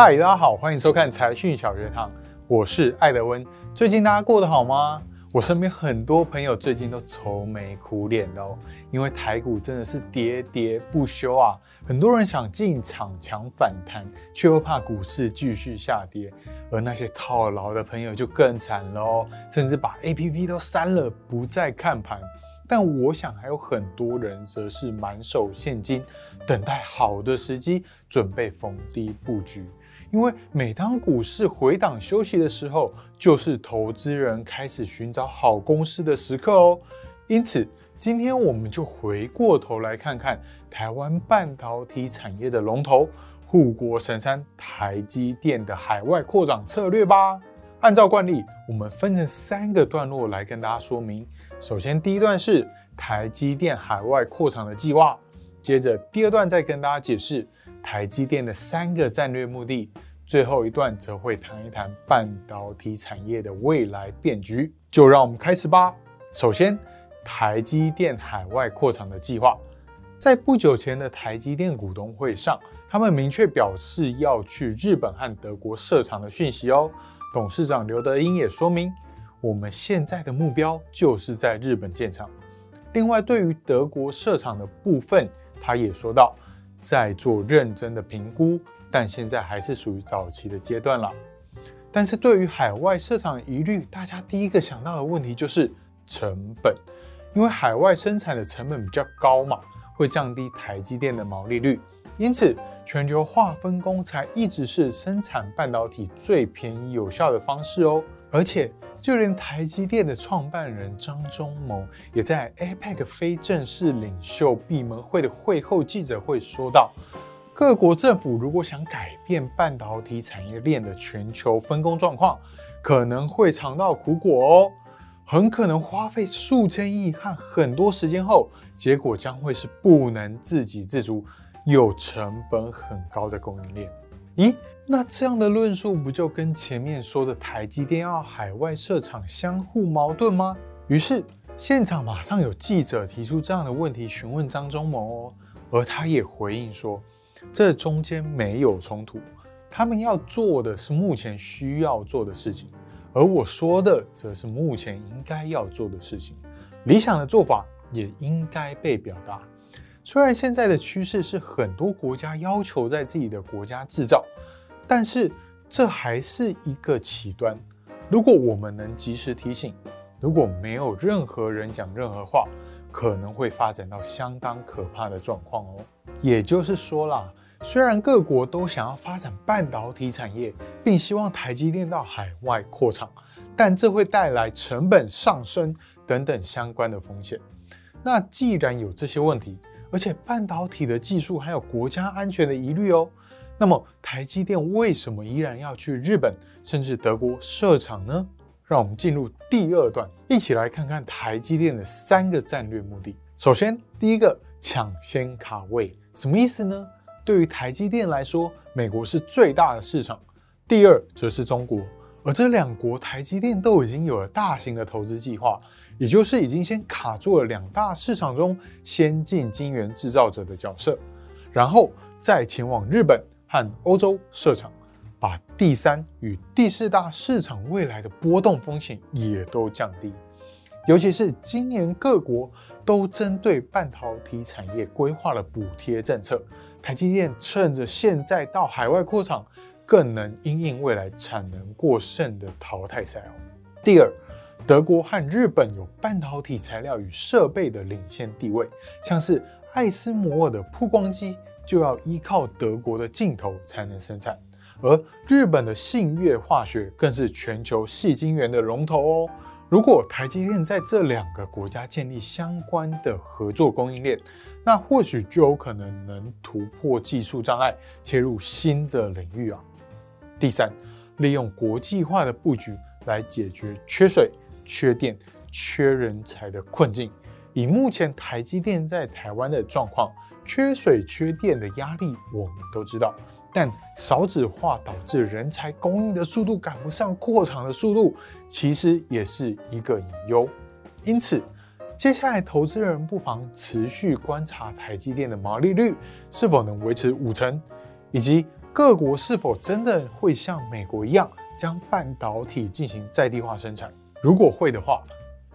嗨，大家好，欢迎收看财讯小学堂，我是艾德温。最近大家过得好吗？我身边很多朋友最近都愁眉苦脸的哦，因为台股真的是喋喋不休啊。很多人想进场抢反弹，却又怕股市继续下跌，而那些套牢的朋友就更惨了哦，甚至把 APP 都删了，不再看盘。但我想还有很多人则是满手现金，等待好的时机，准备逢低布局。因为每当股市回档休息的时候，就是投资人开始寻找好公司的时刻哦。因此，今天我们就回过头来看看台湾半导体产业的龙头护国神山台积电的海外扩展策略吧。按照惯例，我们分成三个段落来跟大家说明。首先，第一段是台积电海外扩厂的计划；接着，第二段再跟大家解释台积电的三个战略目的；最后一段则会谈一谈半导体产业的未来变局。就让我们开始吧。首先，台积电海外扩厂的计划，在不久前的台积电股东会上，他们明确表示要去日本和德国设厂的讯息哦。董事长刘德英也说明，我们现在的目标就是在日本建厂。另外，对于德国设厂的部分，他也说到，在做认真的评估，但现在还是属于早期的阶段了。但是对于海外设厂疑虑，大家第一个想到的问题就是成本，因为海外生产的成本比较高嘛，会降低台积电的毛利率，因此。全球化分工才一直是生产半导体最便宜有效的方式哦。而且，就连台积电的创办人张忠谋也在 APEC 非正式领袖闭门会的会后记者会说道：“各国政府如果想改变半导体产业链的全球分工状况，可能会尝到苦果哦。很可能花费数千亿和很多时间后，结果将会是不能自给自足。”有成本很高的供应链，咦？那这样的论述不就跟前面说的台积电要海外设厂相互矛盾吗？于是现场马上有记者提出这样的问题询问张忠谋哦，而他也回应说，这中间没有冲突，他们要做的是目前需要做的事情，而我说的则是目前应该要做的事情，理想的做法也应该被表达。虽然现在的趋势是很多国家要求在自己的国家制造，但是这还是一个起端。如果我们能及时提醒，如果没有任何人讲任何话，可能会发展到相当可怕的状况哦。也就是说啦，虽然各国都想要发展半导体产业，并希望台积电到海外扩厂，但这会带来成本上升等等相关的风险。那既然有这些问题，而且半导体的技术还有国家安全的疑虑哦。那么台积电为什么依然要去日本甚至德国设厂呢？让我们进入第二段，一起来看看台积电的三个战略目的。首先，第一个抢先卡位，什么意思呢？对于台积电来说，美国是最大的市场，第二则是中国，而这两国台积电都已经有了大型的投资计划。也就是已经先卡住了两大市场中先进晶圆制造者的角色，然后再前往日本和欧洲设厂，把第三与第四大市场未来的波动风险也都降低。尤其是今年各国都针对半导体产业规划了补贴政策，台积电趁着现在到海外扩厂，更能因应未来产能过剩的淘汰赛哦。第二。德国和日本有半导体材料与设备的领先地位，像是艾斯摩尔的曝光机就要依靠德国的镜头才能生产，而日本的信越化学更是全球细晶圆的龙头哦。如果台积电在这两个国家建立相关的合作供应链，那或许就有可能能突破技术障碍，切入新的领域啊。第三，利用国际化的布局来解决缺水。缺电、缺人才的困境，以目前台积电在台湾的状况，缺水、缺电的压力我们都知道。但少子化导致人才供应的速度赶不上扩厂的速度，其实也是一个隐忧。因此，接下来投资人不妨持续观察台积电的毛利率是否能维持五成，以及各国是否真的会像美国一样将半导体进行在地化生产？如果会的话，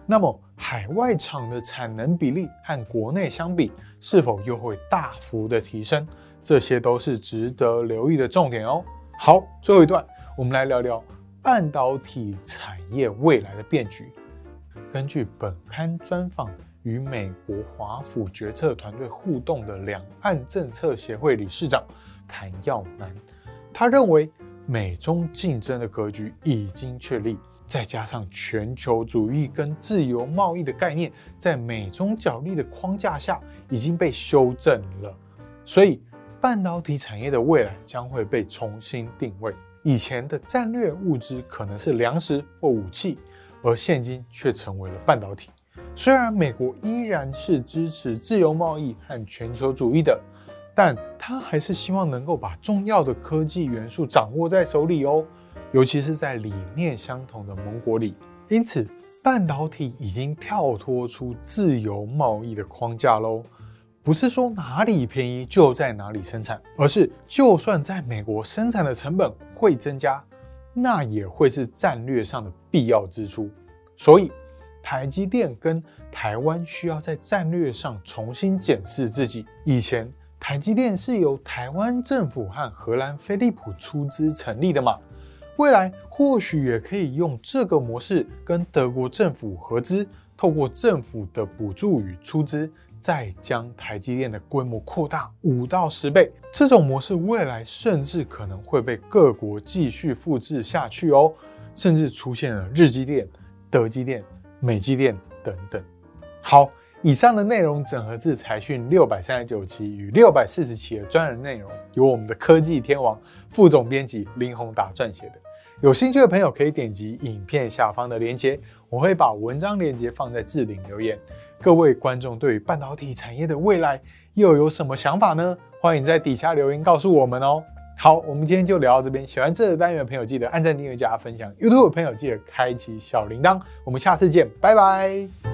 那么海外厂的产能比例和国内相比，是否又会大幅的提升？这些都是值得留意的重点哦。好，最后一段，我们来聊聊半导体产业未来的变局。根据本刊专访与美国华府决策团队互动的两岸政策协会理事长谭耀南，他认为美中竞争的格局已经确立。再加上全球主义跟自由贸易的概念，在美中角力的框架下已经被修正了，所以半导体产业的未来将会被重新定位。以前的战略物资可能是粮食或武器，而现今却成为了半导体。虽然美国依然是支持自由贸易和全球主义的，但他还是希望能够把重要的科技元素掌握在手里哦。尤其是在理念相同的盟国里，因此半导体已经跳脱出自由贸易的框架喽。不是说哪里便宜就在哪里生产，而是就算在美国生产的成本会增加，那也会是战略上的必要支出。所以，台积电跟台湾需要在战略上重新检视自己。以前台积电是由台湾政府和荷兰飞利浦出资成立的嘛？未来或许也可以用这个模式跟德国政府合资，透过政府的补助与出资，再将台积电的规模扩大五到十倍。这种模式未来甚至可能会被各国继续复制下去哦，甚至出现了日积电、德积电、美积电等等。好。以上的内容整合自财讯六百三十九期与六百四十期的专栏内容，由我们的科技天王副总编辑林宏达撰写的。有兴趣的朋友可以点击影片下方的链接，我会把文章链接放在置顶留言。各位观众对于半导体产业的未来又有什么想法呢？欢迎在底下留言告诉我们哦。好，我们今天就聊到这边。喜欢这个单元的朋友记得按赞、订阅、加分享。YouTube 的朋友记得开启小铃铛。我们下次见，拜拜。